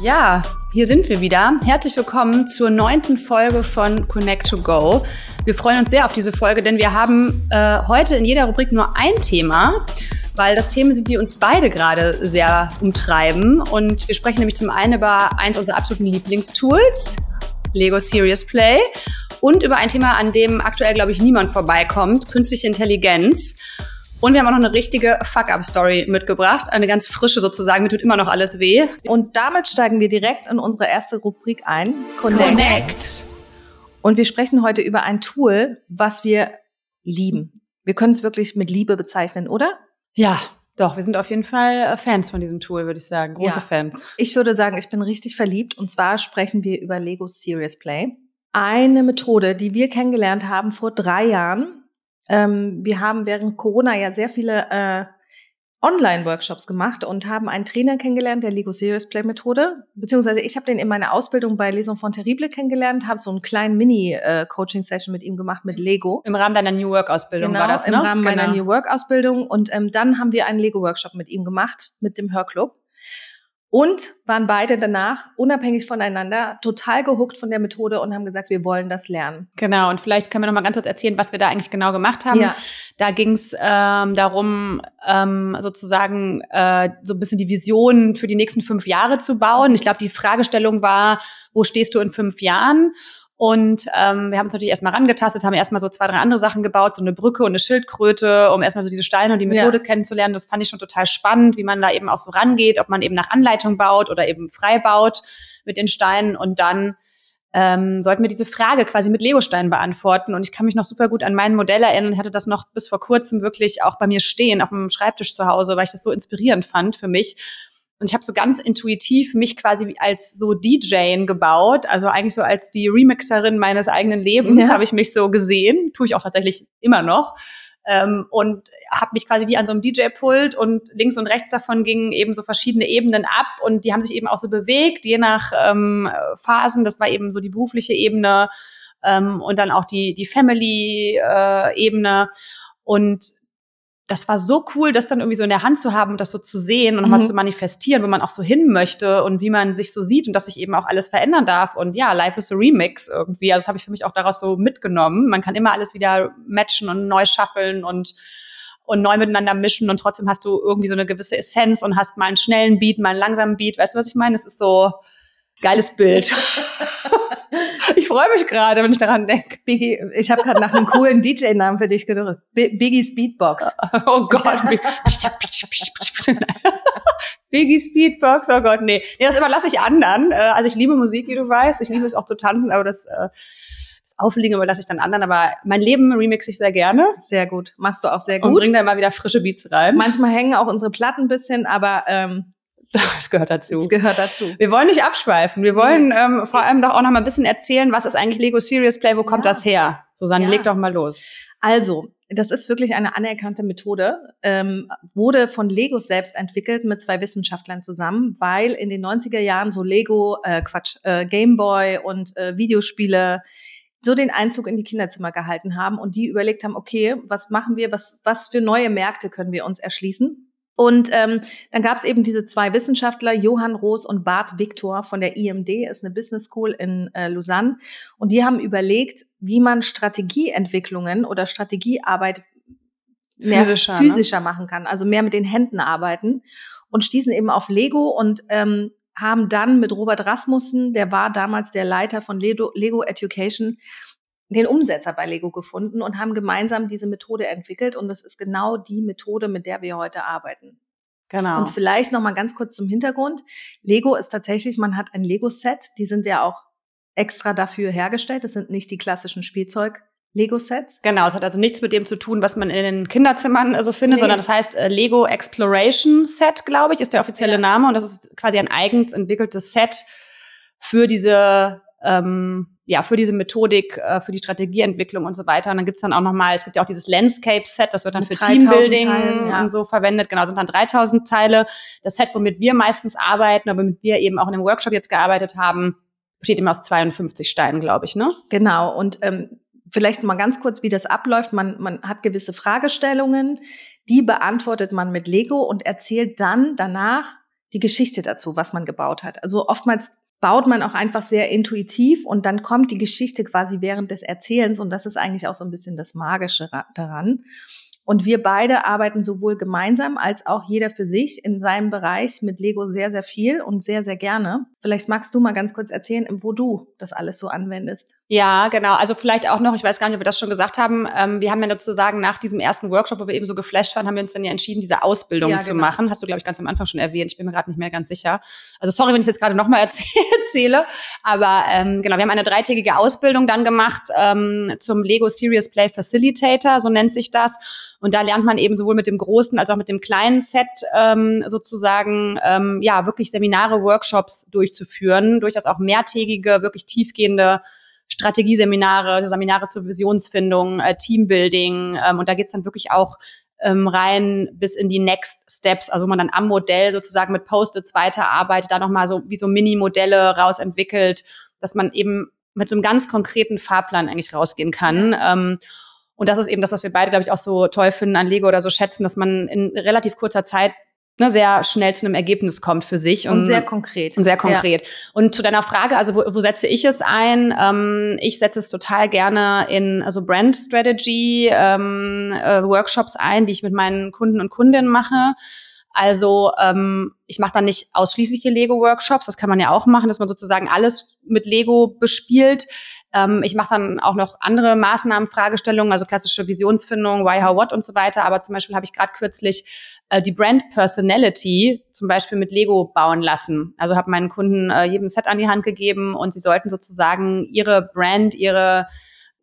Ja, hier sind wir wieder. Herzlich willkommen zur neunten Folge von Connect to Go. Wir freuen uns sehr auf diese Folge, denn wir haben äh, heute in jeder Rubrik nur ein Thema, weil das Themen sind, die uns beide gerade sehr umtreiben. Und wir sprechen nämlich zum einen über eins unserer absoluten Lieblingstools, Lego Serious Play, und über ein Thema, an dem aktuell, glaube ich, niemand vorbeikommt, künstliche Intelligenz. Und wir haben auch noch eine richtige Fuck-Up-Story mitgebracht. Eine ganz frische sozusagen. Mir tut immer noch alles weh. Und damit steigen wir direkt in unsere erste Rubrik ein. Connect. Connect. Und wir sprechen heute über ein Tool, was wir lieben. Wir können es wirklich mit Liebe bezeichnen, oder? Ja, doch. Wir sind auf jeden Fall Fans von diesem Tool, würde ich sagen. Große ja. Fans. Ich würde sagen, ich bin richtig verliebt. Und zwar sprechen wir über Lego Serious Play. Eine Methode, die wir kennengelernt haben vor drei Jahren ähm, wir haben während Corona ja sehr viele äh, Online-Workshops gemacht und haben einen Trainer kennengelernt, der Lego Serious Play Methode, beziehungsweise ich habe den in meiner Ausbildung bei Lesung von Terrible kennengelernt, habe so einen kleinen Mini-Coaching-Session mit ihm gemacht mit Lego. Im Rahmen deiner New Work-Ausbildung genau, war das, ne? im Rahmen genau. meiner New Work-Ausbildung und ähm, dann haben wir einen Lego-Workshop mit ihm gemacht, mit dem Hörclub und waren beide danach unabhängig voneinander total gehuckt von der Methode und haben gesagt, wir wollen das lernen. Genau, und vielleicht können wir noch mal ganz kurz erzählen, was wir da eigentlich genau gemacht haben. Ja. Da ging es ähm, darum, ähm, sozusagen äh, so ein bisschen die Vision für die nächsten fünf Jahre zu bauen. Ich glaube, die Fragestellung war, wo stehst du in fünf Jahren? Und ähm, wir haben uns natürlich erstmal rangetastet, haben erstmal so zwei, drei andere Sachen gebaut, so eine Brücke und eine Schildkröte, um erstmal so diese Steine und die Methode ja. kennenzulernen. Das fand ich schon total spannend, wie man da eben auch so rangeht, ob man eben nach Anleitung baut oder eben frei baut mit den Steinen. Und dann ähm, sollten wir diese Frage quasi mit Legosteinen beantworten. Und ich kann mich noch super gut an mein Modell erinnern. Ich hatte das noch bis vor kurzem wirklich auch bei mir stehen auf dem Schreibtisch zu Hause, weil ich das so inspirierend fand für mich und ich habe so ganz intuitiv mich quasi als so DJ gebaut, also eigentlich so als die Remixerin meines eigenen Lebens ja. habe ich mich so gesehen, tue ich auch tatsächlich immer noch. Ähm, und habe mich quasi wie an so einem DJ-Pult und links und rechts davon gingen eben so verschiedene Ebenen ab und die haben sich eben auch so bewegt, je nach ähm, Phasen. Das war eben so die berufliche Ebene ähm, und dann auch die, die Family-Ebene. Äh, und das war so cool, das dann irgendwie so in der Hand zu haben und das so zu sehen und nochmal mhm. zu manifestieren, wo man auch so hin möchte und wie man sich so sieht und dass sich eben auch alles verändern darf. Und ja, Life is a Remix irgendwie. Also das habe ich für mich auch daraus so mitgenommen. Man kann immer alles wieder matchen und neu schaffeln und und neu miteinander mischen und trotzdem hast du irgendwie so eine gewisse Essenz und hast mal einen schnellen Beat, mal einen langsamen Beat. Weißt du, was ich meine? Es ist so geiles Bild. Ich freue mich gerade, wenn ich daran denke. Biggie, ich habe gerade nach einem coolen DJ-Namen für dich gedacht. Biggie's Beatbox. Oh Gott. Biggie Beatbox, oh Gott, nee. Nee, das überlasse ich anderen. Äh, also ich liebe Musik, wie du weißt. Ich liebe es auch zu tanzen, aber das, äh, das Auflegen überlasse ich dann anderen. Aber mein Leben remixe ich sehr gerne. Sehr gut. Machst du auch sehr gut. Und bring da immer wieder frische Beats rein. Manchmal hängen auch unsere Platten ein bisschen, aber ähm, Das gehört dazu. Das gehört dazu. Wir wollen nicht abschweifen. Wir wollen ähm, vor allem doch auch noch mal ein bisschen erzählen, was ist eigentlich Lego Serious Play, wo kommt ja. das her? Susanne, ja. leg doch mal los. Also, das ist wirklich eine anerkannte Methode, ähm, wurde von Lego selbst entwickelt mit zwei Wissenschaftlern zusammen, weil in den 90er Jahren so Lego, äh, Quatsch, äh, Gameboy und äh, Videospiele so den Einzug in die Kinderzimmer gehalten haben und die überlegt haben, okay, was machen wir, was, was für neue Märkte können wir uns erschließen? Und ähm, dann gab es eben diese zwei Wissenschaftler, Johann Roos und Bart Victor von der IMD, ist eine Business School in äh, Lausanne. Und die haben überlegt, wie man Strategieentwicklungen oder Strategiearbeit mehr physischer, ne? physischer ne? machen kann, also mehr mit den Händen arbeiten und stießen eben auf Lego und ähm, haben dann mit Robert Rasmussen, der war damals der Leiter von Lego, Lego Education, den Umsetzer bei Lego gefunden und haben gemeinsam diese Methode entwickelt. Und das ist genau die Methode, mit der wir heute arbeiten. Genau. Und vielleicht noch mal ganz kurz zum Hintergrund. Lego ist tatsächlich, man hat ein Lego-Set, die sind ja auch extra dafür hergestellt. Das sind nicht die klassischen Spielzeug. Lego-Sets? Genau, es hat also nichts mit dem zu tun, was man in den Kinderzimmern also findet, nee. sondern das heißt äh, Lego Exploration Set, glaube ich, ist der offizielle ja. Name. Und das ist quasi ein eigens entwickeltes Set für diese ähm, ja, für diese Methodik, äh, für die Strategieentwicklung und so weiter. Und dann gibt's dann auch nochmal, es gibt ja auch dieses Landscape-Set, das wird dann Mit für Teambuilding Teilen, ja. und so verwendet. Genau, sind dann 3000 Teile. Das Set, womit wir meistens arbeiten, aber womit wir eben auch in dem Workshop jetzt gearbeitet haben, besteht immer aus 52 Steinen, glaube ich, ne? Genau. Und ähm, vielleicht mal ganz kurz, wie das abläuft. Man, man hat gewisse Fragestellungen, die beantwortet man mit Lego und erzählt dann danach die Geschichte dazu, was man gebaut hat. Also oftmals baut man auch einfach sehr intuitiv und dann kommt die Geschichte quasi während des Erzählens und das ist eigentlich auch so ein bisschen das Magische daran. Und wir beide arbeiten sowohl gemeinsam als auch jeder für sich in seinem Bereich mit Lego sehr, sehr viel und sehr, sehr gerne. Vielleicht magst du mal ganz kurz erzählen, wo du das alles so anwendest. Ja, genau. Also vielleicht auch noch, ich weiß gar nicht, ob wir das schon gesagt haben. Ähm, wir haben ja sozusagen nach diesem ersten Workshop, wo wir eben so geflasht waren, haben wir uns dann ja entschieden, diese Ausbildung ja, zu genau. machen. Hast du, glaube ich, ganz am Anfang schon erwähnt. Ich bin mir gerade nicht mehr ganz sicher. Also sorry, wenn ich jetzt gerade nochmal erzähle. Aber ähm, genau, wir haben eine dreitägige Ausbildung dann gemacht ähm, zum Lego Serious Play Facilitator, so nennt sich das. Und da lernt man eben sowohl mit dem großen als auch mit dem kleinen Set ähm, sozusagen ähm, ja wirklich Seminare, Workshops durchzuführen, durchaus auch mehrtägige, wirklich tiefgehende Strategieseminare, Seminare zur Visionsfindung, äh, Teambuilding. Ähm, und da geht's dann wirklich auch ähm, rein bis in die Next Steps, also wo man dann am Modell sozusagen mit Post-its weiterarbeitet, da nochmal so wie so Mini-Modelle rausentwickelt, dass man eben mit so einem ganz konkreten Fahrplan eigentlich rausgehen kann. Ähm, und das ist eben das, was wir beide, glaube ich, auch so toll finden an Lego oder so schätzen, dass man in relativ kurzer Zeit ne, sehr schnell zu einem Ergebnis kommt für sich. Und, und sehr konkret. Und sehr konkret. Ja. Und zu deiner Frage, also wo, wo setze ich es ein? Ähm, ich setze es total gerne in also Brand Strategy ähm, äh, Workshops ein, die ich mit meinen Kunden und Kundinnen mache. Also ähm, ich mache dann nicht ausschließliche Lego-Workshops, das kann man ja auch machen, dass man sozusagen alles mit Lego bespielt. Ähm, ich mache dann auch noch andere Maßnahmen, Fragestellungen, also klassische Visionsfindung, Why, How, What und so weiter. Aber zum Beispiel habe ich gerade kürzlich äh, die Brand Personality zum Beispiel mit Lego bauen lassen. Also habe meinen Kunden äh, jedem Set an die Hand gegeben und sie sollten sozusagen ihre Brand, ihre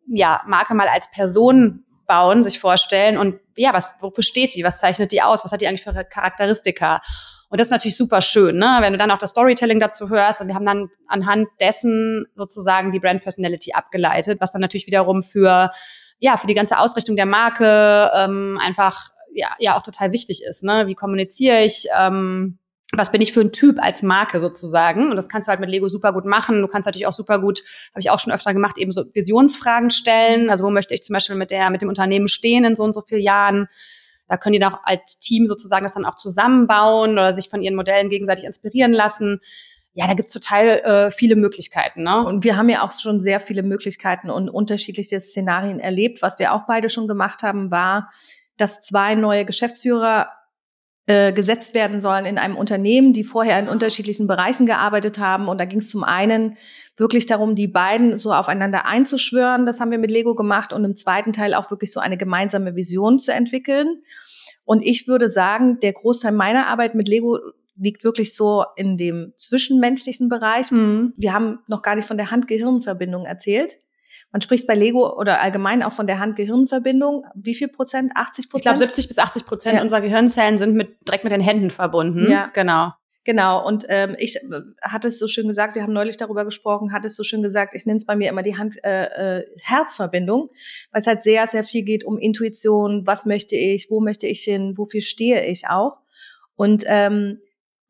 ja, Marke mal als Person bauen, sich vorstellen und ja, was, wofür steht die? Was zeichnet die aus? Was hat die eigentlich für Charakteristika? Und das ist natürlich super schön, ne? wenn du dann auch das Storytelling dazu hörst. Und wir haben dann anhand dessen sozusagen die Brand Personality abgeleitet, was dann natürlich wiederum für ja für die ganze Ausrichtung der Marke ähm, einfach ja ja auch total wichtig ist. Ne? Wie kommuniziere ich? Ähm, was bin ich für ein Typ als Marke sozusagen? Und das kannst du halt mit Lego super gut machen. Du kannst natürlich auch super gut, habe ich auch schon öfter gemacht, eben so Visionsfragen stellen. Also wo möchte ich zum Beispiel mit der, mit dem Unternehmen stehen in so und so vielen Jahren? Da können die dann auch als Team sozusagen das dann auch zusammenbauen oder sich von ihren Modellen gegenseitig inspirieren lassen. Ja, da gibt's total äh, viele Möglichkeiten. Ne? Und wir haben ja auch schon sehr viele Möglichkeiten und unterschiedliche Szenarien erlebt. Was wir auch beide schon gemacht haben, war, dass zwei neue Geschäftsführer äh, gesetzt werden sollen in einem Unternehmen, die vorher in unterschiedlichen Bereichen gearbeitet haben. Und da ging es zum einen wirklich darum, die beiden so aufeinander einzuschwören. Das haben wir mit Lego gemacht und im zweiten Teil auch wirklich so eine gemeinsame Vision zu entwickeln. Und ich würde sagen, der Großteil meiner Arbeit mit Lego liegt wirklich so in dem zwischenmenschlichen Bereich. Mhm. Wir haben noch gar nicht von der Hand-Gehirn-Verbindung erzählt. Man spricht bei Lego oder allgemein auch von der Hand-Gehirn-Verbindung. Wie viel Prozent? 80 Prozent? Ich glaube, 70 bis 80 Prozent ja. unserer Gehirnzellen sind mit, direkt mit den Händen verbunden. Ja. Genau. Genau, und ähm, ich äh, hatte es so schön gesagt, wir haben neulich darüber gesprochen, hatte es so schön gesagt, ich nenne es bei mir immer die Hand-Herz-Verbindung, äh, äh, weil es halt sehr, sehr viel geht um Intuition, was möchte ich, wo möchte ich hin, wofür stehe ich auch. Und ähm,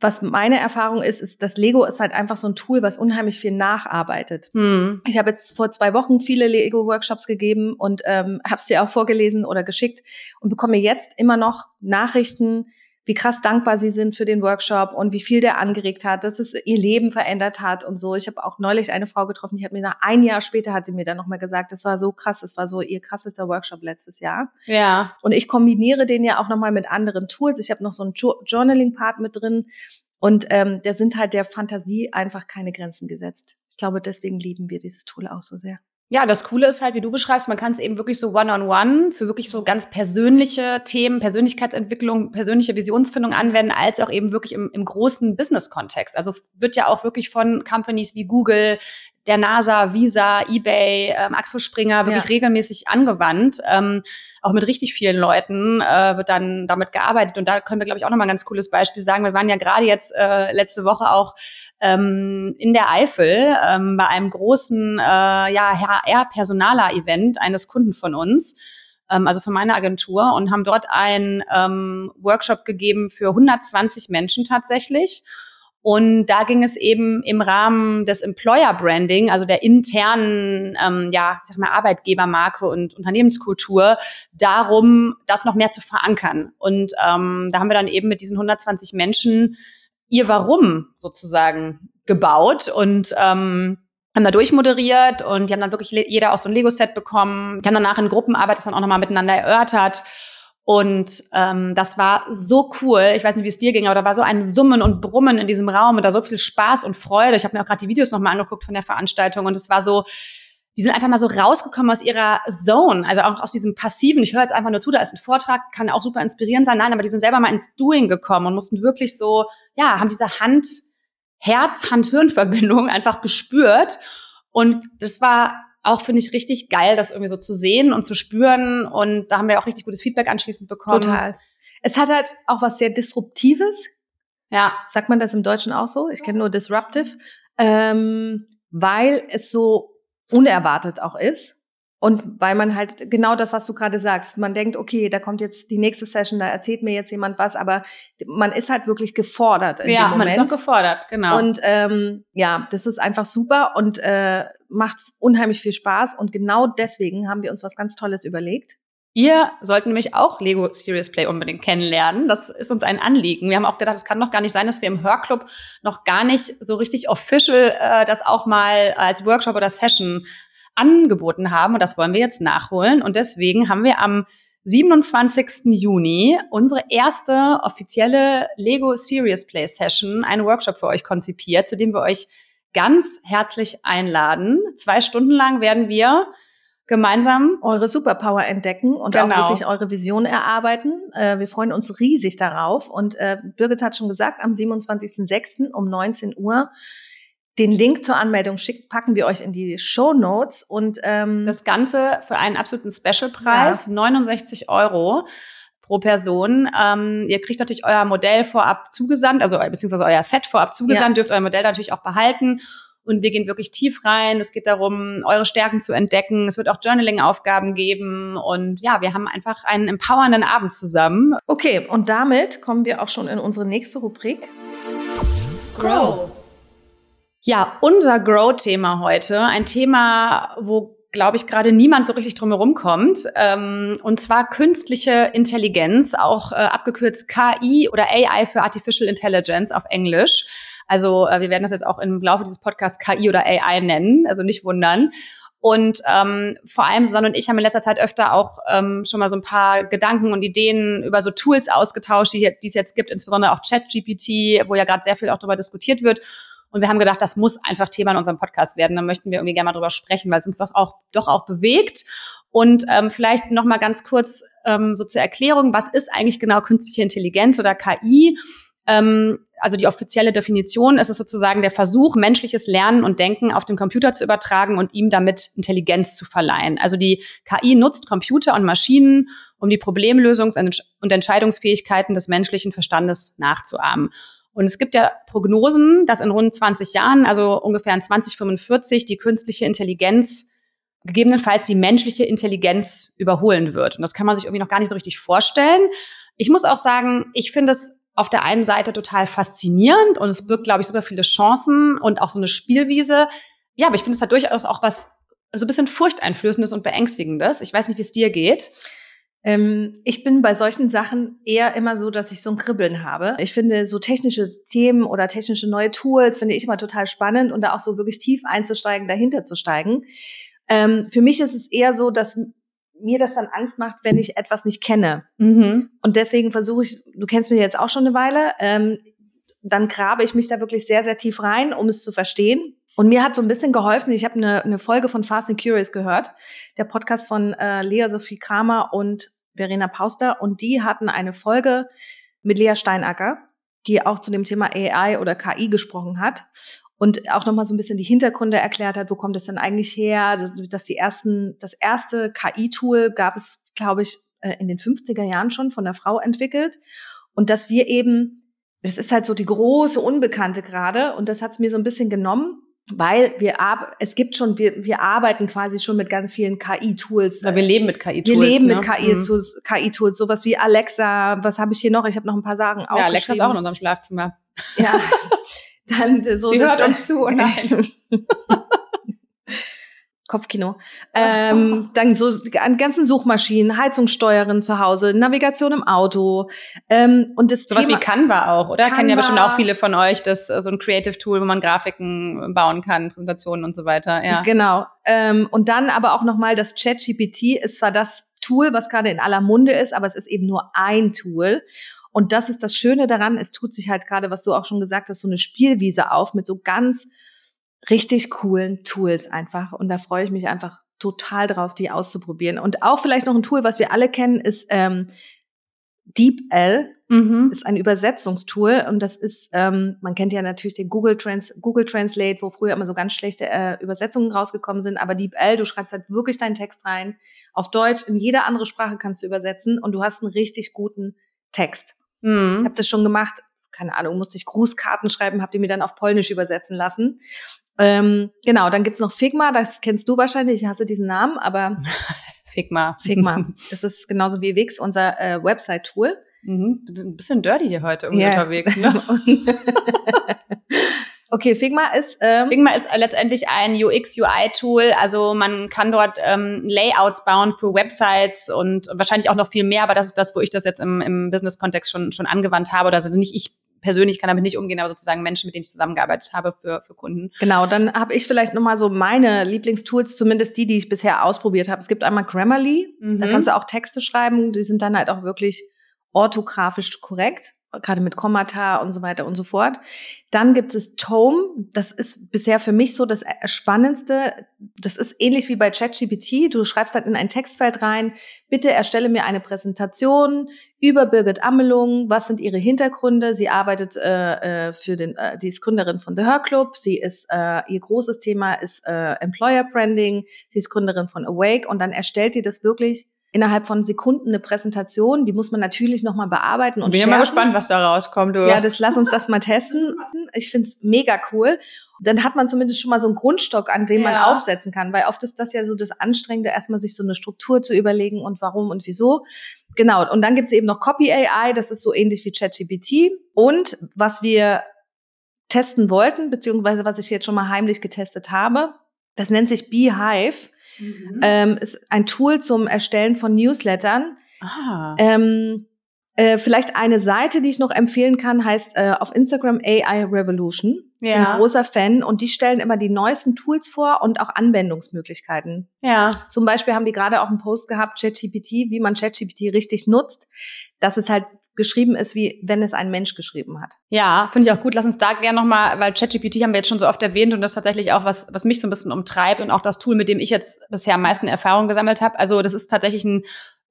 was meine Erfahrung ist, ist, dass Lego ist halt einfach so ein Tool, was unheimlich viel nacharbeitet. Hm. Ich habe jetzt vor zwei Wochen viele Lego-Workshops gegeben und ähm, habe es dir auch vorgelesen oder geschickt und bekomme jetzt immer noch Nachrichten, wie krass dankbar sie sind für den Workshop und wie viel der angeregt hat, dass es ihr Leben verändert hat und so. Ich habe auch neulich eine Frau getroffen, die hat mir nach ein Jahr später hat sie mir dann nochmal gesagt, das war so krass, das war so ihr krassester Workshop letztes Jahr. Ja. Und ich kombiniere den ja auch nochmal mit anderen Tools. Ich habe noch so einen jo Journaling-Part mit drin und ähm, der sind halt der Fantasie einfach keine Grenzen gesetzt. Ich glaube, deswegen lieben wir dieses Tool auch so sehr. Ja, das Coole ist halt, wie du beschreibst, man kann es eben wirklich so one-on-one -on -one für wirklich so ganz persönliche Themen, Persönlichkeitsentwicklung, persönliche Visionsfindung anwenden, als auch eben wirklich im, im großen Business-Kontext. Also es wird ja auch wirklich von Companies wie Google, der NASA, Visa, eBay, ähm, Axel Springer wirklich ja. regelmäßig angewandt. Ähm, auch mit richtig vielen Leuten äh, wird dann damit gearbeitet. Und da können wir, glaube ich, auch nochmal ein ganz cooles Beispiel sagen. Wir waren ja gerade jetzt äh, letzte Woche auch ähm, in der Eifel ähm, bei einem großen äh, ja, HR-Personaler-Event eines Kunden von uns ähm, also von meiner Agentur, und haben dort einen ähm, Workshop gegeben für 120 Menschen tatsächlich. Und da ging es eben im Rahmen des Employer Branding, also der internen, ähm, ja, ich sag mal Arbeitgebermarke und Unternehmenskultur, darum, das noch mehr zu verankern. Und ähm, da haben wir dann eben mit diesen 120 Menschen ihr Warum sozusagen gebaut und ähm, haben da durchmoderiert und die haben dann wirklich jeder auch so ein Lego-Set bekommen. Die haben danach in Gruppenarbeit das dann auch nochmal miteinander erörtert. Und ähm, das war so cool. Ich weiß nicht, wie es dir ging, aber da war so ein Summen und Brummen in diesem Raum und da so viel Spaß und Freude. Ich habe mir auch gerade die Videos nochmal angeguckt von der Veranstaltung und es war so, die sind einfach mal so rausgekommen aus ihrer Zone, also auch aus diesem passiven, ich höre jetzt einfach nur zu, da ist ein Vortrag, kann auch super inspirierend sein. Nein, aber die sind selber mal ins Doing gekommen und mussten wirklich so, ja, haben diese Hand, Herz-Hand-Hirn-Verbindung einfach gespürt. Und das war auch, finde ich, richtig geil, das irgendwie so zu sehen und zu spüren. Und da haben wir auch richtig gutes Feedback anschließend bekommen. Total. Es hat halt auch was sehr Disruptives. Ja. Sagt man das im Deutschen auch so? Ich kenne nur Disruptive. Ähm, weil es so unerwartet auch ist. Und weil man halt genau das, was du gerade sagst, man denkt, okay, da kommt jetzt die nächste Session, da erzählt mir jetzt jemand was, aber man ist halt wirklich gefordert in ja, dem Moment. man ist auch gefordert, genau. Und ähm, ja, das ist einfach super und äh, macht unheimlich viel Spaß. Und genau deswegen haben wir uns was ganz Tolles überlegt. Ihr sollten nämlich auch Lego Serious Play unbedingt kennenlernen. Das ist uns ein Anliegen. Wir haben auch gedacht, es kann doch gar nicht sein, dass wir im Hörclub noch gar nicht so richtig official äh, das auch mal als Workshop oder Session angeboten haben. Und das wollen wir jetzt nachholen. Und deswegen haben wir am 27. Juni unsere erste offizielle Lego Serious Play Session, einen Workshop für euch konzipiert, zu dem wir euch ganz herzlich einladen. Zwei Stunden lang werden wir gemeinsam eure Superpower entdecken und genau. auch wirklich eure Vision erarbeiten. Äh, wir freuen uns riesig darauf. Und äh, Birgit hat schon gesagt, am 27.06. um 19 Uhr den Link zur Anmeldung schickt, packen wir euch in die Show Notes und ähm, das Ganze für einen absoluten Specialpreis, ja. 69 Euro pro Person. Ähm, ihr kriegt natürlich euer Modell vorab zugesandt, also beziehungsweise euer Set vorab zugesandt, ja. dürft euer Modell natürlich auch behalten. Und wir gehen wirklich tief rein. Es geht darum, eure Stärken zu entdecken. Es wird auch Journaling-Aufgaben geben. Und ja, wir haben einfach einen empowernden Abend zusammen. Okay, und damit kommen wir auch schon in unsere nächste Rubrik. Grow. Ja, unser Grow-Thema heute, ein Thema, wo glaube ich, gerade niemand so richtig drumherum kommt. Ähm, und zwar künstliche Intelligenz, auch äh, abgekürzt KI oder AI für Artificial Intelligence auf Englisch. Also äh, wir werden das jetzt auch im Laufe dieses Podcasts KI oder AI nennen, also nicht wundern. Und ähm, vor allem Susanne und ich haben in letzter Zeit öfter auch ähm, schon mal so ein paar Gedanken und Ideen über so Tools ausgetauscht, die, die es jetzt gibt, insbesondere auch ChatGPT, wo ja gerade sehr viel auch darüber diskutiert wird. Und wir haben gedacht, das muss einfach Thema in unserem Podcast werden. Da möchten wir irgendwie gerne mal drüber sprechen, weil es uns das auch doch auch bewegt. Und ähm, vielleicht noch mal ganz kurz ähm, so zur Erklärung, was ist eigentlich genau künstliche Intelligenz oder KI? Ähm, also die offizielle Definition ist es sozusagen der Versuch, menschliches Lernen und Denken auf den Computer zu übertragen und ihm damit Intelligenz zu verleihen. Also die KI nutzt Computer und Maschinen, um die Problemlösungs- und Entscheidungsfähigkeiten des menschlichen Verstandes nachzuahmen. Und es gibt ja Prognosen, dass in rund 20 Jahren, also ungefähr in 2045, die künstliche Intelligenz gegebenenfalls die menschliche Intelligenz überholen wird. Und das kann man sich irgendwie noch gar nicht so richtig vorstellen. Ich muss auch sagen, ich finde es auf der einen Seite total faszinierend und es birgt, glaube ich, super viele Chancen und auch so eine Spielwiese. Ja, aber ich finde es hat durchaus auch was so ein bisschen furchteinflößendes und beängstigendes. Ich weiß nicht, wie es dir geht. Ähm, ich bin bei solchen Sachen eher immer so, dass ich so ein Kribbeln habe. Ich finde so technische Themen oder technische neue Tools finde ich immer total spannend und da auch so wirklich tief einzusteigen, dahinter zu steigen. Ähm, für mich ist es eher so, dass mir das dann Angst macht, wenn ich etwas nicht kenne. Mhm. Und deswegen versuche ich, du kennst mich jetzt auch schon eine Weile, ähm, dann grabe ich mich da wirklich sehr, sehr tief rein, um es zu verstehen. Und mir hat so ein bisschen geholfen, ich habe eine, eine Folge von Fast and Curious gehört, der Podcast von äh, Lea Sophie Kramer und Verena Pauster und die hatten eine Folge mit Lea Steinacker, die auch zu dem Thema AI oder KI gesprochen hat und auch nochmal so ein bisschen die Hintergründe erklärt hat, wo kommt es denn eigentlich her, dass die ersten, das erste KI-Tool gab es, glaube ich, äh, in den 50er Jahren schon von der Frau entwickelt. Und dass wir eben, es ist halt so die große Unbekannte gerade und das hat es mir so ein bisschen genommen weil wir es gibt schon wir wir arbeiten quasi schon mit ganz vielen KI-Tools. Ja, wir leben mit KI-Tools. Wir leben ne? mit KI-Tools, mhm. KI-Tools, sowas wie Alexa. Was habe ich hier noch? Ich habe noch ein paar Sachen Ja, Alexa ist auch in unserem Schlafzimmer. Ja, dann so. Sie hört uns zu. Nein. Kopfkino. Ähm, dann so an ganzen Suchmaschinen, Heizungssteuerin zu Hause, Navigation im Auto. Ähm, und das Sowas Thema, wie Canva auch, oder? Canva. Kennen ja bestimmt auch viele von euch, das äh, so ein Creative Tool, wo man Grafiken bauen kann, Präsentationen und so weiter. Ja. Genau. Ähm, und dann aber auch nochmal das ChatGPT ist zwar das Tool, was gerade in aller Munde ist, aber es ist eben nur ein Tool. Und das ist das Schöne daran, es tut sich halt gerade, was du auch schon gesagt hast, so eine Spielwiese auf mit so ganz richtig coolen Tools einfach. Und da freue ich mich einfach total drauf, die auszuprobieren. Und auch vielleicht noch ein Tool, was wir alle kennen, ist ähm, DeepL. Mhm. Ist ein Übersetzungstool und das ist, ähm, man kennt ja natürlich den Google, Trans Google Translate, wo früher immer so ganz schlechte äh, Übersetzungen rausgekommen sind, aber DeepL, du schreibst halt wirklich deinen Text rein, auf Deutsch, in jede andere Sprache kannst du übersetzen und du hast einen richtig guten Text. Mhm. Ich habe das schon gemacht, keine Ahnung, musste ich Grußkarten schreiben, habe die mir dann auf Polnisch übersetzen lassen. Ähm, genau, dann gibt's noch Figma, das kennst du wahrscheinlich, ich hasse diesen Namen, aber Figma. Figma, das ist genauso wie Wix, unser äh, Website-Tool. Mhm. Ein bisschen dirty hier heute irgendwie Ja. unterwegs. Ne? okay, Figma ist ähm, Figma ist letztendlich ein UX-UI-Tool. Also man kann dort ähm, Layouts bauen für Websites und wahrscheinlich auch noch viel mehr, aber das ist das, wo ich das jetzt im, im Business-Kontext schon, schon angewandt habe. Also nicht ich persönlich kann damit nicht umgehen, aber sozusagen Menschen, mit denen ich zusammengearbeitet habe für, für Kunden. Genau, dann habe ich vielleicht noch mal so meine Lieblingstools, zumindest die, die ich bisher ausprobiert habe. Es gibt einmal Grammarly, da Mhm. kannst du auch Texte schreiben, die sind dann halt auch wirklich orthografisch korrekt, gerade mit Kommata und so weiter und so fort. Dann gibt es Tome, das ist bisher für mich so das Spannendste. Das ist ähnlich wie bei ChatGPT. Du schreibst halt in ein Textfeld rein, bitte erstelle mir eine Präsentation über Birgit Ammelung. Was sind ihre Hintergründe? Sie arbeitet äh, äh, für den, äh, die ist Gründerin von The Her Club. Sie ist, äh, ihr großes Thema ist äh, Employer Branding. Sie ist Gründerin von Awake und dann erstellt ihr das wirklich innerhalb von Sekunden eine Präsentation. Die muss man natürlich nochmal bearbeiten und Bin ja mal gespannt, was da rauskommt. Du. Ja, das lass uns das mal testen. Ich find's mega cool. Dann hat man zumindest schon mal so einen Grundstock, an dem man Ja. aufsetzen kann, weil oft ist das ja so das Anstrengende, erstmal sich so eine Struktur zu überlegen und warum und wieso. Genau. Und dann gibt's eben noch Copy AI, das ist so ähnlich wie ChatGPT. Und was wir testen wollten, beziehungsweise was ich jetzt schon mal heimlich getestet habe, das nennt sich Beehive. Mhm. Ähm, ist ein Tool zum Erstellen von Newslettern. ah. Ähm, äh, vielleicht eine Seite, die ich noch empfehlen kann, heißt äh, auf Instagram AI Revolution. Bin Ja. ein großer Fan und die stellen immer die neuesten Tools vor und auch Anwendungsmöglichkeiten. ja. Zum Beispiel haben die gerade auch einen Post gehabt, ChatGPT, wie man ChatGPT richtig nutzt, dass es halt geschrieben ist, wie wenn es ein Mensch geschrieben hat. Ja, finde ich auch gut. Lass uns da gerne nochmal, weil ChatGPT haben wir jetzt schon so oft erwähnt und das ist tatsächlich auch was, was mich so ein bisschen umtreibt und auch das Tool, mit dem ich jetzt bisher am meisten Erfahrung gesammelt habe. Also das ist tatsächlich ein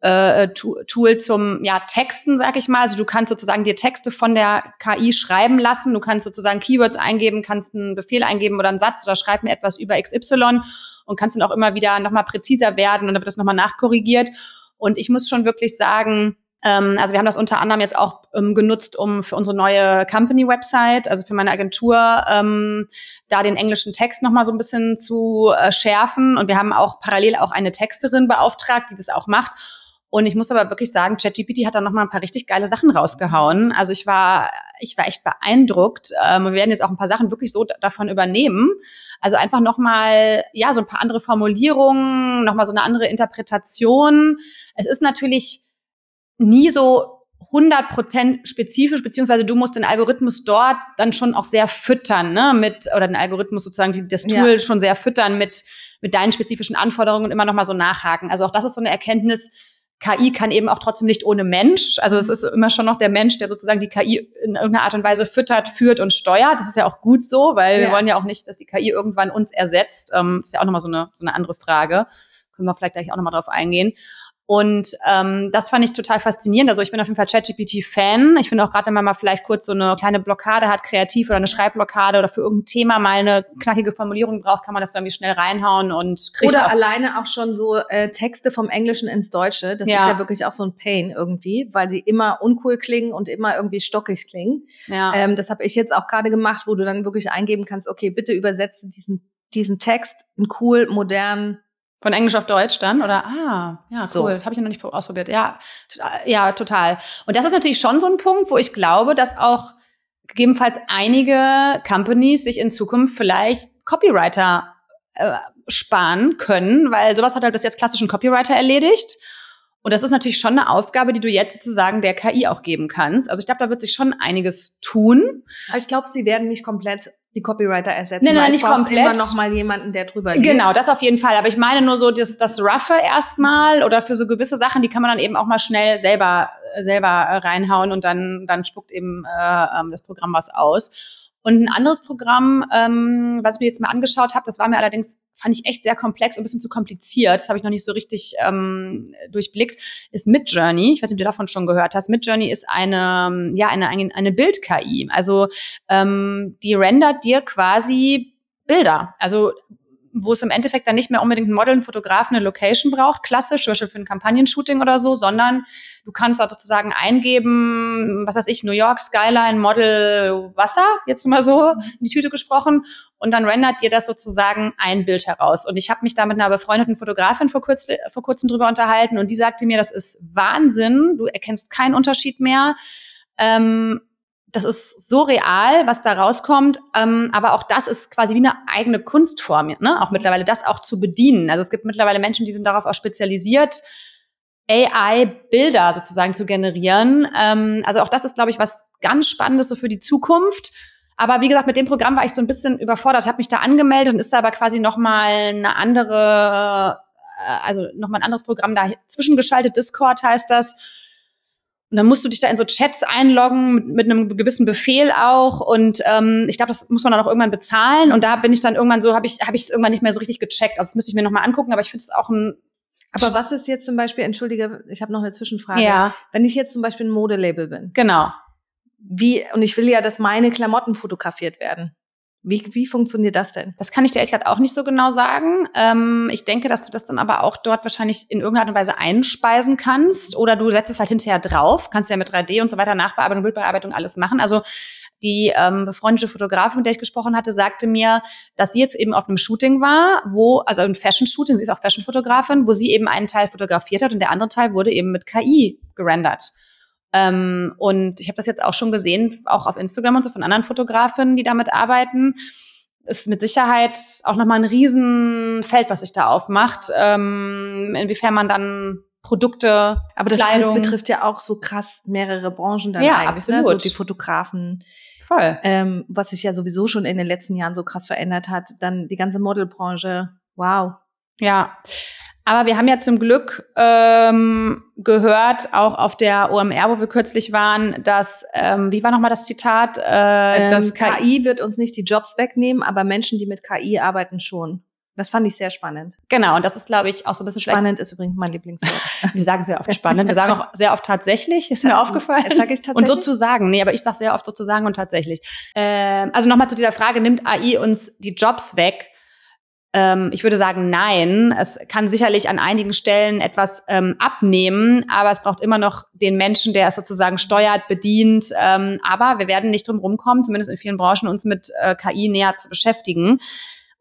äh, Tu- Tool zum ja, Texten, sag ich mal. Also du kannst sozusagen dir Texte von der KI schreiben lassen. Du kannst sozusagen Keywords eingeben, kannst einen Befehl eingeben oder einen Satz oder schreib mir etwas über XY und kannst dann auch immer wieder nochmal präziser werden und dann wird das nochmal nachkorrigiert. Und ich muss schon wirklich sagen, also wir haben das unter anderem jetzt auch ähm, genutzt, um für unsere neue Company-Website, also für meine Agentur, ähm, da den englischen Text nochmal so ein bisschen zu äh, schärfen. Und wir haben auch parallel auch eine Texterin beauftragt, die das auch macht. Und ich muss aber wirklich sagen, ChatGPT hat da noch mal ein paar richtig geile Sachen rausgehauen. Also ich war, ich war echt beeindruckt. Ähm, wir werden jetzt auch ein paar Sachen wirklich so davon übernehmen. Also einfach noch mal, ja, so ein paar andere Formulierungen, noch mal so eine andere Interpretation. Es ist natürlich nie so 100% spezifisch, beziehungsweise du musst den Algorithmus dort dann schon auch sehr füttern, ne, mit, oder den Algorithmus sozusagen, die, das Ja. Tool schon sehr füttern mit, mit deinen spezifischen Anforderungen und immer noch mal so nachhaken. Also auch das ist so eine Erkenntnis, KI kann eben auch trotzdem nicht ohne Mensch. Also es ist immer schon noch der Mensch, der sozusagen die KI in irgendeiner Art und Weise füttert, führt und steuert. Das ist ja auch gut so, weil wir Ja. wollen ja auch nicht, dass die KI irgendwann uns ersetzt. Ähm, ist ja auch nochmal so eine, so eine andere Frage. Können wir vielleicht gleich auch nochmal drauf eingehen. Und ähm, das fand ich total faszinierend. Also ich bin auf jeden Fall ChatGPT-Fan. Ich finde auch gerade, wenn man mal vielleicht kurz so eine kleine Blockade hat, kreativ oder eine Schreibblockade oder für irgendein Thema mal eine knackige Formulierung braucht, kann man das dann irgendwie schnell reinhauen und kriegt Oder auch alleine auch schon so äh, Texte vom Englischen ins Deutsche. Das Ja. ist ja wirklich auch so ein Pain irgendwie, weil die immer uncool klingen und immer irgendwie stockig klingen. ja. Ähm, das habe ich jetzt auch gerade gemacht, wo du dann wirklich eingeben kannst, okay, bitte übersetze diesen, diesen Text in cool, modern. Von Englisch auf Deutsch dann? Oder ah, ja, cool. So. Das habe ich noch nicht ausprobiert. Ja, ja, total. Und das ist natürlich schon so ein Punkt, wo ich glaube, dass auch gegebenenfalls einige Companies sich in Zukunft vielleicht Copywriter äh, sparen können, weil sowas hat halt bis jetzt klassischen Copywriter erledigt. Und das ist natürlich schon eine Aufgabe, die du jetzt sozusagen der KI auch geben kannst. Also ich glaube, da wird sich schon einiges tun. Aber ich glaube, sie werden nicht komplett die Copywriter ersetzen. Nein, nein, nicht komplett. immer noch mal jemanden, der drüber geht. Genau, das auf jeden Fall. Aber ich meine nur so das, das Roughe erstmal oder für so gewisse Sachen, die kann man dann eben auch mal schnell selber selber reinhauen und dann dann spuckt eben äh, ähm, das Programm was aus. Und ein anderes Programm, ähm, was ich mir jetzt mal angeschaut habe, das war mir allerdings, fand ich echt sehr komplex und ein bisschen zu kompliziert. Das habe ich noch nicht so richtig ähm, durchblickt. Ist Midjourney. Ich weiß nicht, ob du davon schon gehört hast. Midjourney ist eine, ja, eine, eine, Bild-KI. Also ähm, die rendert dir quasi Bilder. Also wo es im Endeffekt dann nicht mehr unbedingt ein Model, ein Fotograf, eine Location braucht, klassisch, zum Beispiel für ein Kampagnenshooting oder so, sondern du kannst auch sozusagen eingeben, was weiß ich, New York Skyline Model Wasser, jetzt mal so in die Tüte gesprochen, und dann rendert dir das sozusagen ein Bild heraus. Und ich habe mich da mit einer befreundeten Fotografin vor, kurz, vor kurzem drüber unterhalten und die sagte mir, das ist Wahnsinn, du erkennst keinen Unterschied mehr. Ähm, das ist so real, was da rauskommt. Ähm, aber auch das ist quasi wie eine eigene Kunstform, ne? Auch mittlerweile das auch zu bedienen. Also es gibt mittlerweile Menschen, die sind darauf auch spezialisiert, AI-Bilder sozusagen zu generieren. Ähm, also auch das ist, glaube ich, was ganz Spannendes so für die Zukunft. Aber wie gesagt, mit dem Programm war ich so ein bisschen überfordert. Ich habe mich da angemeldet und ist da aber quasi noch mal eine andere, äh, also noch mal ein anderes Programm da zwischengeschaltet. Discord heißt das. Und dann musst du dich da in so Chats einloggen mit, mit einem gewissen Befehl auch. Und ähm, ich glaube, das muss man dann auch irgendwann bezahlen. Und da bin ich dann irgendwann so, habe ich habe ich es irgendwann nicht mehr so richtig gecheckt. Also das müsste ich mir noch mal angucken. Aber ich finde es auch ein aber was ist jetzt zum Beispiel, entschuldige, ich habe noch eine Zwischenfrage. Ja. Wenn ich jetzt zum Beispiel ein Modelabel bin. Genau. Wie, und ich will ja, dass meine Klamotten fotografiert werden. Wie, wie funktioniert das denn? Das kann ich dir ehrlich gesagt auch nicht so genau sagen. Ähm, ich denke, dass du das dann aber auch dort wahrscheinlich in irgendeiner Art und Weise einspeisen kannst oder du setzt es halt hinterher drauf, kannst ja mit 3D und so weiter Nachbearbeitung, Bildbearbeitung alles machen. Also die ähm, befreundete Fotografin, mit der ich gesprochen hatte, sagte mir, dass sie jetzt eben auf einem Shooting war, wo, also ein Fashion-Shooting, sie ist auch Fashion-Fotografin, wo sie eben einen Teil fotografiert hat und der andere Teil wurde eben mit KI gerendert. Ähm, und ich habe das jetzt auch schon gesehen, auch auf Instagram und so von anderen Fotografinnen, die damit arbeiten. Ist mit Sicherheit auch nochmal ein Riesenfeld, was sich da aufmacht. Ähm, inwiefern man dann Produkte, aber das Kleidung. betrifft ja auch so krass mehrere Branchen dann ja, eigentlich, absolut. Ne? So die Fotografen. Voll. Ähm, was sich ja sowieso schon in den letzten Jahren so krass verändert hat. Dann die ganze Modelbranche. Wow. Ja. Aber wir haben ja zum Glück ähm, gehört, auch auf der OMR, wo wir kürzlich waren, dass, ähm, wie war nochmal das Zitat? Äh, ähm, das KI, wird uns nicht die Jobs wegnehmen, aber Menschen, die mit KI arbeiten, schon. Das fand ich sehr spannend. Genau, und das ist, glaube ich, auch so ein bisschen spannend. Ist übrigens mein Lieblingswort. wir sagen sehr oft spannend. Wir sagen auch sehr oft tatsächlich, ist mir aufgefallen. Jetzt sage ich tatsächlich. Und sozusagen, nee, aber ich sage sehr oft sozusagen und tatsächlich. Ähm, also nochmal zu dieser Frage, nimmt AI uns die Jobs weg? Ähm, ich würde sagen, nein. Es kann sicherlich an einigen Stellen etwas ähm, abnehmen, aber es braucht immer noch den Menschen, der es sozusagen steuert, bedient. Ähm, aber wir werden nicht drum rumkommen, zumindest in vielen Branchen, uns mit äh, KI näher zu beschäftigen.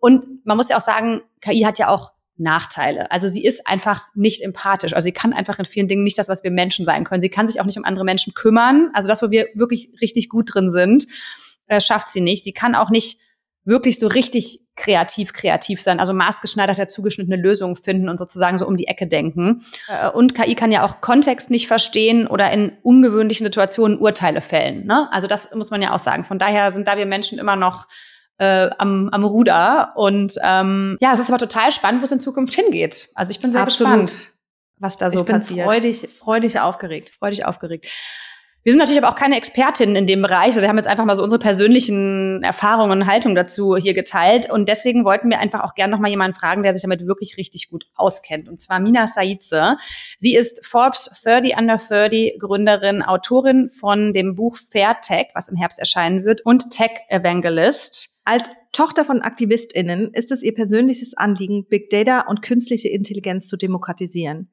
Und man muss ja auch sagen, KI hat ja auch Nachteile. Also sie ist einfach nicht empathisch. Also sie kann einfach in vielen Dingen nicht das, was wir Menschen sein können. Sie kann sich auch nicht um andere Menschen kümmern. Also das, wo wir wirklich richtig gut drin sind, äh, schafft sie nicht. Sie kann auch nicht wirklich so richtig kreativ kreativ sein, also maßgeschneiderte, zugeschnittene Lösungen finden und sozusagen so um die Ecke denken. Äh, und KI kann ja auch Kontext nicht verstehen oder in ungewöhnlichen Situationen Urteile fällen. Ne? Also das muss man ja auch sagen. Von daher sind da wir Menschen immer noch äh, am, am Ruder. Und ähm, ja, es ist aber total spannend, wo es in Zukunft hingeht. Also ich bin sehr Absolut. gespannt, was da so ich bin passiert. Freudig, freudig aufgeregt. Freudig aufgeregt. Wir sind natürlich aber auch keine Expertinnen in dem Bereich. Wir haben jetzt einfach mal so unsere persönlichen Erfahrungen und Haltungen dazu hier geteilt. Und deswegen wollten wir einfach auch gerne noch mal jemanden fragen, der sich damit wirklich richtig gut auskennt. Und zwar Mina Saidze. Sie ist Forbes 30 Under 30 Gründerin, Autorin von dem Buch Fair Tech, was im Herbst erscheinen wird, und Tech Evangelist. Als Tochter von AktivistInnen ist es ihr persönliches Anliegen, Big Data und künstliche Intelligenz zu demokratisieren.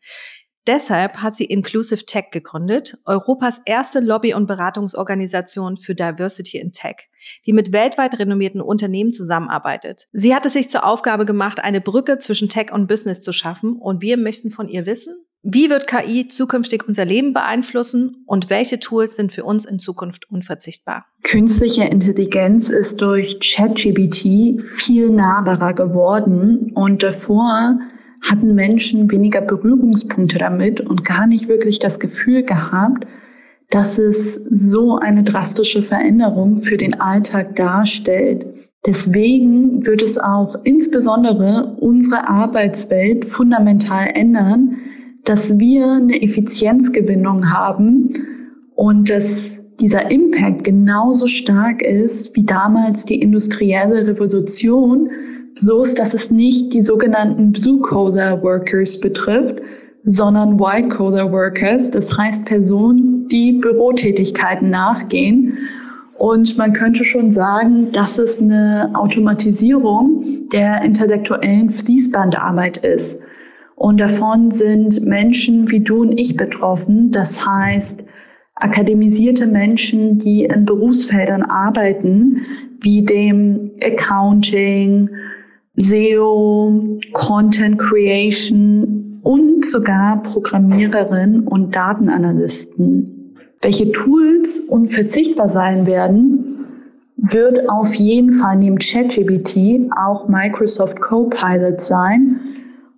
Deshalb hat sie Inclusive Tech gegründet, Europas erste Lobby- und Beratungsorganisation für Diversity in Tech, die mit weltweit renommierten Unternehmen zusammenarbeitet. Sie hat es sich zur Aufgabe gemacht, eine Brücke zwischen Tech und Business zu schaffen und wir möchten von ihr wissen, Wie wird KI zukünftig unser Leben beeinflussen und welche Tools sind für uns in Zukunft unverzichtbar? Künstliche Intelligenz ist durch ChatGPT viel nahbarer geworden und davor hatten Menschen weniger Berührungspunkte damit und gar nicht wirklich das Gefühl gehabt, dass es so eine drastische Veränderung für den Alltag darstellt. Deswegen wird es auch insbesondere unsere Arbeitswelt fundamental ändern, dass wir eine Effizienzgewinnung haben und dass dieser Impact genauso stark ist wie damals die industrielle Revolution, so ist, dass es nicht die sogenannten Blue-Collar Workers betrifft, sondern White-Collar Workers, das heißt Personen, die Bürotätigkeiten nachgehen. Und man könnte schon sagen, dass es eine Automatisierung der intellektuellen Fließbandarbeit ist. Und davon sind Menschen wie du und ich betroffen. Das heißt, akademisierte Menschen, die in Berufsfeldern arbeiten, wie dem Accounting, SEO, Content Creation und sogar Programmiererin und Datenanalysten. Welche Tools unverzichtbar sein werden, wird auf jeden Fall neben ChatGPT auch Microsoft Copilot sein,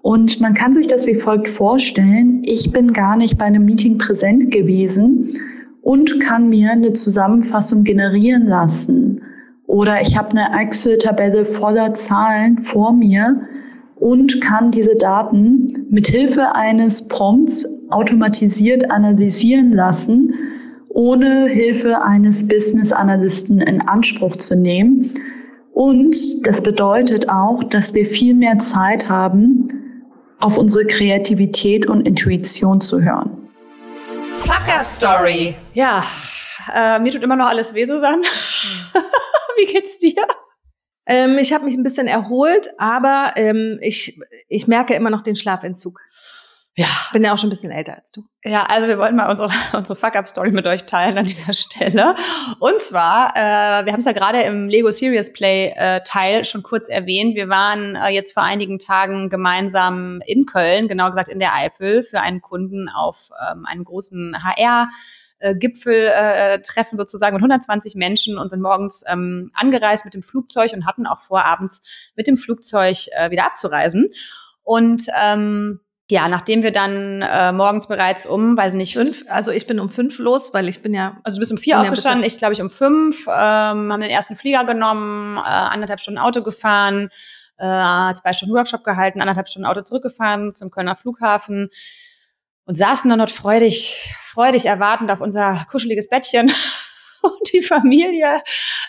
und man kann sich das wie folgt vorstellen. Ich bin gar nicht bei einem Meeting präsent gewesen und kann mir eine Zusammenfassung generieren lassen. Oder ich habe eine Excel-Tabelle voller Zahlen vor mir und kann diese Daten mit Hilfe eines Prompts automatisiert analysieren lassen, ohne Hilfe eines Business Analysten in Anspruch zu nehmen. Und das bedeutet auch, dass wir viel mehr Zeit haben, auf unsere Kreativität und Intuition zu hören. Fuck Up Story. Ja, äh, mir tut immer noch alles weh, Susanne. Wie geht's dir? Ähm, ich habe mich ein bisschen erholt, aber ähm, ich, ich merke immer noch den Schlafentzug. Ja. Bin ja auch schon ein bisschen älter als du. Ja, also wir wollten mal unsere, unsere Fuck-Up-Story mit euch teilen an dieser Stelle. Und zwar, äh, wir haben es ja gerade im Lego Serious Play äh, Teil schon kurz erwähnt. Wir waren äh, jetzt vor einigen Tagen gemeinsam in Köln, genau gesagt in der Eifel, für einen Kunden auf ähm, einem großen HR- Gipfeltreffen äh, sozusagen mit 120 Menschen und sind morgens ähm, angereist mit dem Flugzeug und hatten auch vor, abends mit dem Flugzeug äh, wieder abzureisen. Und ähm, ja, nachdem wir dann äh, morgens bereits um, weiß nicht, fünf, also ich bin um fünf los, weil ich bin ja. Also du bist um vier aufgestanden, ich glaube ich um fünf, ähm, haben den ersten Flieger genommen, äh, anderthalb Stunden Auto gefahren, äh, zwei Stunden Workshop gehalten, anderthalb Stunden Auto zurückgefahren zum Kölner Flughafen und saßen dann dort freudig, freudig erwartend auf unser kuscheliges Bettchen und die Familie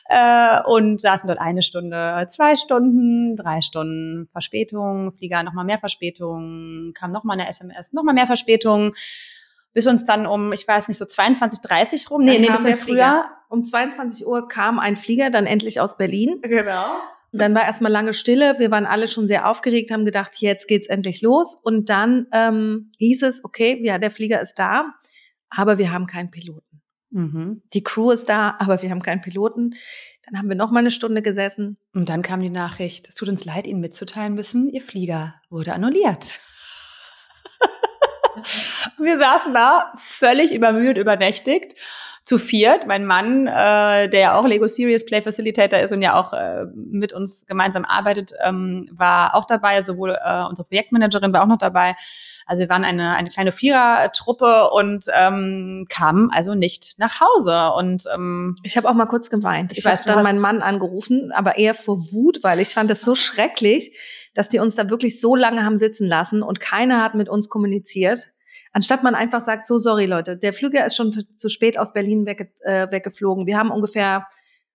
äh, und saßen dort eine Stunde, zwei Stunden, drei Stunden Verspätung, Flieger nochmal mehr Verspätung, kam nochmal eine SMS, nochmal mehr Verspätung, bis uns dann um, ich weiß nicht, so 22, 30 rum, nee, nee, bisschen früher. Um 22 Uhr kam ein Flieger dann endlich aus Berlin. Genau. Dann war erstmal lange Stille. Wir waren alle schon sehr aufgeregt, haben gedacht, jetzt geht's endlich los. Und dann ähm, hieß es, okay, ja, der Flieger ist da, aber wir haben keinen Piloten. Mhm. Die Crew ist da, aber wir haben keinen Piloten. Dann haben wir noch mal eine Stunde gesessen. Und dann kam die Nachricht, es tut uns leid, Ihnen mitzuteilen müssen, Ihr Flieger wurde annulliert. wir saßen da völlig übermüdet, übernächtigt zu viert. Mein Mann, äh, der ja auch Lego Serious Play Facilitator ist und ja auch äh, mit uns gemeinsam arbeitet, ähm, war auch dabei. Sowohl äh, unsere Projektmanagerin war auch noch dabei. Also wir waren eine, eine kleine Vierertruppe und ähm, kamen also nicht nach Hause. Und ähm, ich habe auch mal kurz geweint. Ich, ich habe dann meinen Mann angerufen, aber eher vor Wut, weil ich fand das so schrecklich, dass die uns da wirklich so lange haben sitzen lassen und keiner hat mit uns kommuniziert. Anstatt man einfach sagt, so sorry Leute, der Flüger ist schon zu spät aus Berlin wegge äh, weggeflogen. Wir haben ungefähr,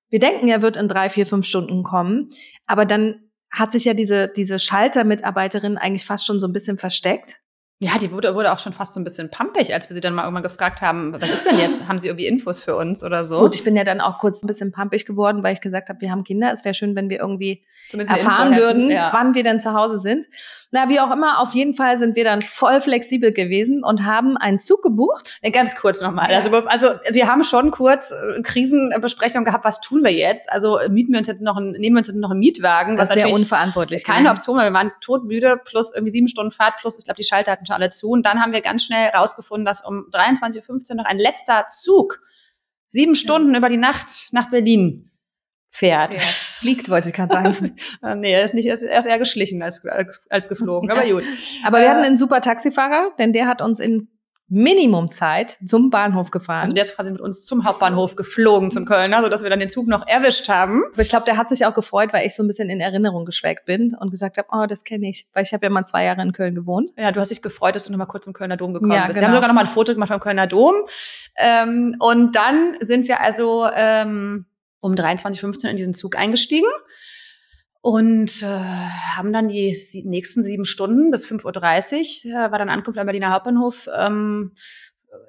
wir denken, er wird in drei, vier, fünf Stunden kommen. Aber dann hat sich ja diese, diese Schalter-Mitarbeiterin eigentlich fast schon so ein bisschen versteckt. Ja, die wurde, wurde auch schon fast so ein bisschen pampig, als wir sie dann mal irgendwann gefragt haben, was ist denn jetzt? Haben sie irgendwie Infos für uns oder so? Gut, ich bin ja dann auch kurz ein bisschen pampig geworden, weil ich gesagt habe, wir haben Kinder. Es wäre schön, wenn wir irgendwie erfahren würden, ja. wann wir denn zu Hause sind. Na, wie auch immer, auf jeden Fall sind wir dann voll flexibel gewesen und haben einen Zug gebucht. Ganz kurz nochmal. Also, also wir haben schon kurz äh, Krisenbesprechung gehabt, was tun wir jetzt? Also mieten wir uns jetzt noch einen, nehmen wir uns jetzt noch einen Mietwagen. Das wäre unverantwortlich. Keine Option, weil wir waren todmüde, plus irgendwie sieben Stunden Fahrt, plus ich glaube, die Schalter hatten alle zu. Und dann haben wir ganz schnell rausgefunden, dass um 23.15 Uhr noch ein letzter Zug sieben Stunden über die Nacht nach Berlin fährt. Ja, fliegt, wollte ich gerade sagen. Ah, nee, er ist nicht, er ist eher geschlichen als, als geflogen, aber gut. Aber wir hatten einen super Taxifahrer, denn der hat uns in Minimumzeit zum Bahnhof gefahren. Also der ist quasi mit uns zum Hauptbahnhof geflogen, zum Kölner, sodass wir dann den Zug noch erwischt haben. Aber ich glaube, der hat sich auch gefreut, weil ich so ein bisschen in Erinnerung geschweckt bin und gesagt habe, oh, das kenne ich. Weil ich habe ja mal zwei Jahre in Köln gewohnt. Ja, du hast dich gefreut, dass du noch mal kurz zum Kölner Dom gekommen ja, bist. Genau. Wir haben sogar noch mal ein Foto gemacht vom Kölner Dom. Ähm, und dann sind wir also ähm, um 23.15 Uhr in diesen Zug eingestiegen und äh, haben dann die nächsten sieben Stunden bis 5.30 Uhr, äh, war dann Ankunft am Berliner Hauptbahnhof, ähm,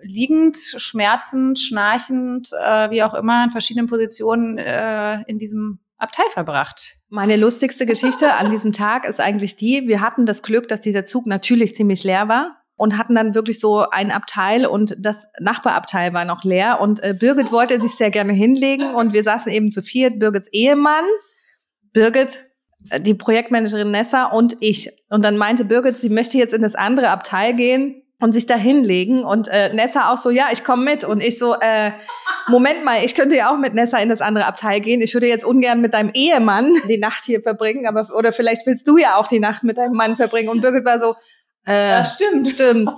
liegend, schmerzend, schnarchend, äh, wie auch immer, in verschiedenen Positionen äh, in diesem Abteil verbracht. Meine lustigste Geschichte an diesem Tag ist eigentlich die, wir hatten das Glück, dass dieser Zug natürlich ziemlich leer war und hatten dann wirklich so ein Abteil und das Nachbarabteil war noch leer und äh, Birgit wollte sich sehr gerne hinlegen und wir saßen eben zu viert, Birgits Ehemann, Birgit, äh, die Projektmanagerin Nessa und ich. Und dann meinte Birgit, sie möchte jetzt in das andere Abteil gehen und sich da hinlegen. Und äh, Nessa auch so, ja, ich komme mit. Und ich so, äh, Moment mal, ich könnte ja auch mit Nessa in das andere Abteil gehen. Ich würde jetzt ungern mit deinem Ehemann die Nacht hier verbringen, aber oder vielleicht willst du ja auch die Nacht mit deinem Mann verbringen. Und Birgit war so, äh, ja, stimmt. Stimmt.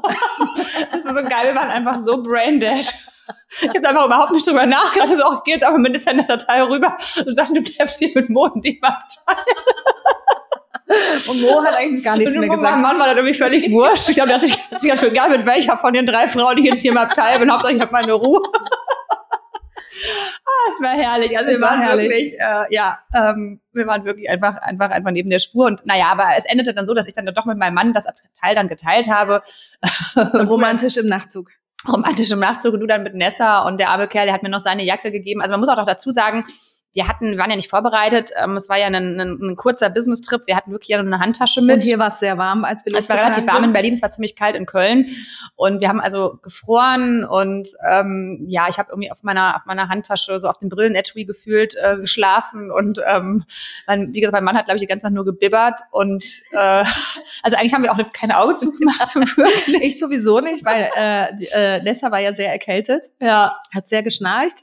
das ist so geil, wir waren einfach so braindead. Ich habe einfach überhaupt nicht drüber nachgedacht. Also auch, geh jetzt einfach in das Datei rüber und sag, du bleibst hier mit Mo in dem Abteil. Und Mo hat eigentlich gar nichts mehr gesagt. Mein Mann war dann irgendwie völlig wurscht. Ich glaube, der hat sich, hat sich egal mit welcher von den drei Frauen, die jetzt hier im Abteil bin. Hauptsache, ich habe meine Ruhe. Ah, es war herrlich. Also es wir waren herrlich. wirklich, äh, ja, ähm, wir waren wirklich einfach, einfach, einfach neben der Spur. Und naja, aber es endete dann so, dass ich dann doch mit meinem Mann das Abteil dann geteilt habe. Romantisch im Nachtzug romantisch im Nachzug und du dann mit Nessa und der arme Kerl, der hat mir noch seine Jacke gegeben. Also man muss auch noch dazu sagen, wir hatten, waren ja nicht vorbereitet. Ähm, es war ja ein, ein, ein kurzer Business-Trip. Wir hatten wirklich ja nur eine Handtasche mit. Und hier war es sehr warm, als wir Es war relativ warm in Berlin, es war ziemlich kalt in Köln. Und wir haben also gefroren und ähm, ja, ich habe irgendwie auf meiner, auf meiner Handtasche, so auf dem Brillen-Etui gefühlt, äh, geschlafen. Und ähm, mein, wie gesagt, mein Mann hat, glaube ich, die ganze Zeit nur gebibbert. Und äh, also eigentlich haben wir auch keine Augen zugemacht, so wirklich. ich sowieso nicht, weil äh, äh, Nessa war ja sehr erkältet. Ja. Hat sehr geschnarcht.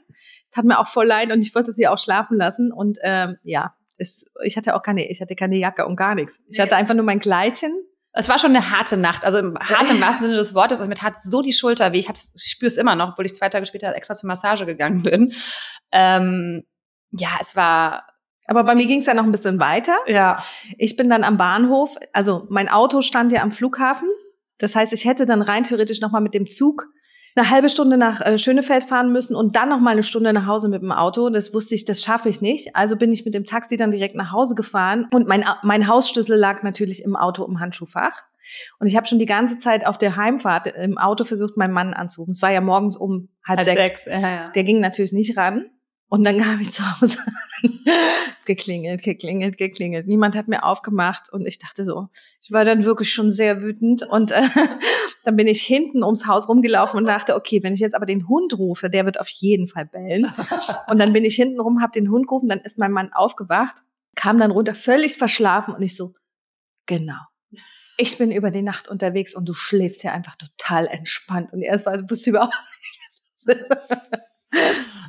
Hat mir auch voll leid und ich wollte sie auch schlafen lassen. Und ähm, ja, es, ich hatte auch keine, ich hatte keine Jacke und gar nichts. Ich hatte einfach nur mein Kleidchen. Es war schon eine harte Nacht, also im hart im wahrsten Sinne des Wortes. Also mir tat so die Schulter weh. Ich, ich spüre es immer noch, obwohl ich zwei Tage später extra zur Massage gegangen bin. Ähm, ja, es war aber bei mir ging es ja noch ein bisschen weiter. Ja. Ich bin dann am Bahnhof, also mein Auto stand ja am Flughafen. Das heißt, ich hätte dann rein theoretisch noch mal mit dem Zug eine halbe Stunde nach äh, Schönefeld fahren müssen und dann noch mal eine Stunde nach Hause mit dem Auto. Das wusste ich, das schaffe ich nicht. Also bin ich mit dem Taxi dann direkt nach Hause gefahren und mein, mein Hausschlüssel lag natürlich im Auto im Handschuhfach. Und ich habe schon die ganze Zeit auf der Heimfahrt im Auto versucht, meinen Mann anzurufen. Es war ja morgens um halb, halb sechs. sechs. Ja, ja. Der ging natürlich nicht ran. Und dann kam ich zu Hause geklingelt, geklingelt, geklingelt. Niemand hat mir aufgemacht und ich dachte so, ich war dann wirklich schon sehr wütend und äh, dann bin ich hinten ums Haus rumgelaufen und dachte, okay, wenn ich jetzt aber den Hund rufe, der wird auf jeden Fall bellen. Und dann bin ich hinten rum, habe den Hund gerufen, dann ist mein Mann aufgewacht, kam dann runter, völlig verschlafen und ich so, genau. Ich bin über die Nacht unterwegs und du schläfst ja einfach total entspannt. Und erst war, wusste überhaupt nicht,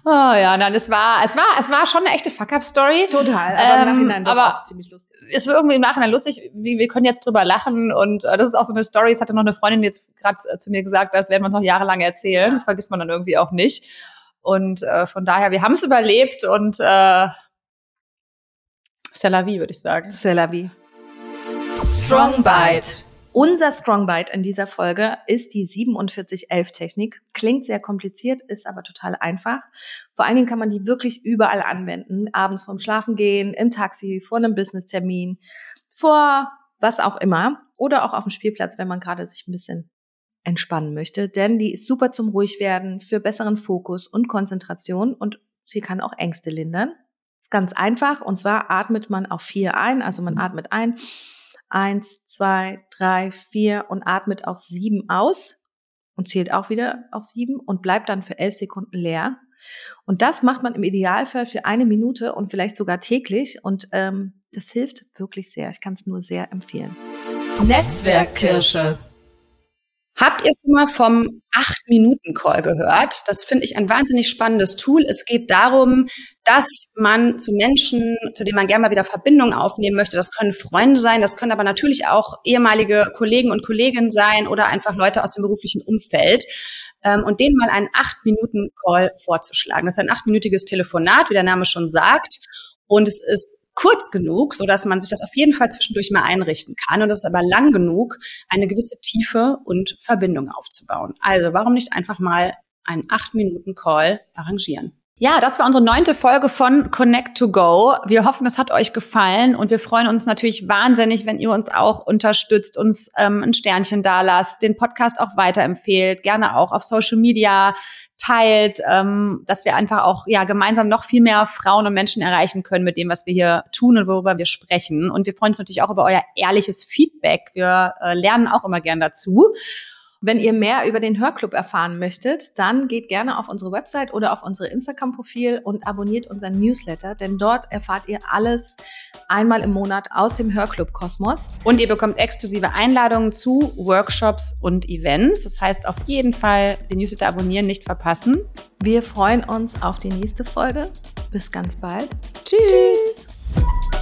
Oh ja, nein, es war, es war, es war schon eine echte Fuck-up-Story. Total, aber ähm, im Nachhinein doch aber auch ziemlich lustig. Es war irgendwie im Nachhinein lustig, wie, wir können jetzt drüber lachen und äh, das ist auch so eine Story, es hatte noch eine Freundin jetzt gerade äh, zu mir gesagt, das werden wir noch jahrelang erzählen, das vergisst man dann irgendwie auch nicht. Und äh, von daher, wir haben es überlebt und äh, c'est la vie, würde ich sagen. C'est la vie. Strong Bite. Unser Strongbite in dieser Folge ist die 4711-Technik. Klingt sehr kompliziert, ist aber total einfach. Vor allen Dingen kann man die wirklich überall anwenden. Abends vorm Schlafengehen, im Taxi, vor einem Business-Termin, vor was auch immer. Oder auch auf dem Spielplatz, wenn man gerade sich ein bisschen entspannen möchte. Denn die ist super zum Ruhigwerden, für besseren Fokus und Konzentration und sie kann auch Ängste lindern. Ist ganz einfach und zwar atmet man auf vier ein, also man atmet ein Eins, zwei, drei, vier und atmet auf sieben aus und zählt auch wieder auf sieben und bleibt dann für elf Sekunden leer. Und das macht man im Idealfall für eine Minute und vielleicht sogar täglich. Und ähm, das hilft wirklich sehr. Ich kann es nur sehr empfehlen. Netzwerkkirsche. Habt ihr schon mal vom 8-Minuten-Call gehört? Das finde ich ein wahnsinnig spannendes Tool. Es geht darum, dass man zu Menschen, zu denen man gerne mal wieder Verbindung aufnehmen möchte, das können Freunde sein, das können aber natürlich auch ehemalige Kollegen und Kolleginnen sein oder einfach Leute aus dem beruflichen Umfeld, ähm, und denen mal einen 8-Minuten-Call vorzuschlagen. Das ist ein achtminütiges Telefonat, wie der Name schon sagt. Und es ist kurz genug, so dass man sich das auf jeden Fall zwischendurch mal einrichten kann. Und es ist aber lang genug, eine gewisse Tiefe und Verbindung aufzubauen. Also warum nicht einfach mal einen 8-Minuten-Call arrangieren? Ja, das war unsere neunte Folge von Connect to Go. Wir hoffen, es hat euch gefallen und wir freuen uns natürlich wahnsinnig, wenn ihr uns auch unterstützt, uns ähm, ein Sternchen da lasst, den Podcast auch weiterempfehlt, gerne auch auf Social Media teilt, ähm, dass wir einfach auch ja gemeinsam noch viel mehr Frauen und Menschen erreichen können mit dem, was wir hier tun und worüber wir sprechen. Und wir freuen uns natürlich auch über euer ehrliches Feedback. Wir äh, lernen auch immer gern dazu. Wenn ihr mehr über den Hörclub erfahren möchtet, dann geht gerne auf unsere Website oder auf unsere Instagram-Profil und abonniert unseren Newsletter, denn dort erfahrt ihr alles einmal im Monat aus dem Hörclub Kosmos. Und ihr bekommt exklusive Einladungen zu Workshops und Events. Das heißt, auf jeden Fall den Newsletter abonnieren, nicht verpassen. Wir freuen uns auf die nächste Folge. Bis ganz bald. Tschüss. Tschüss.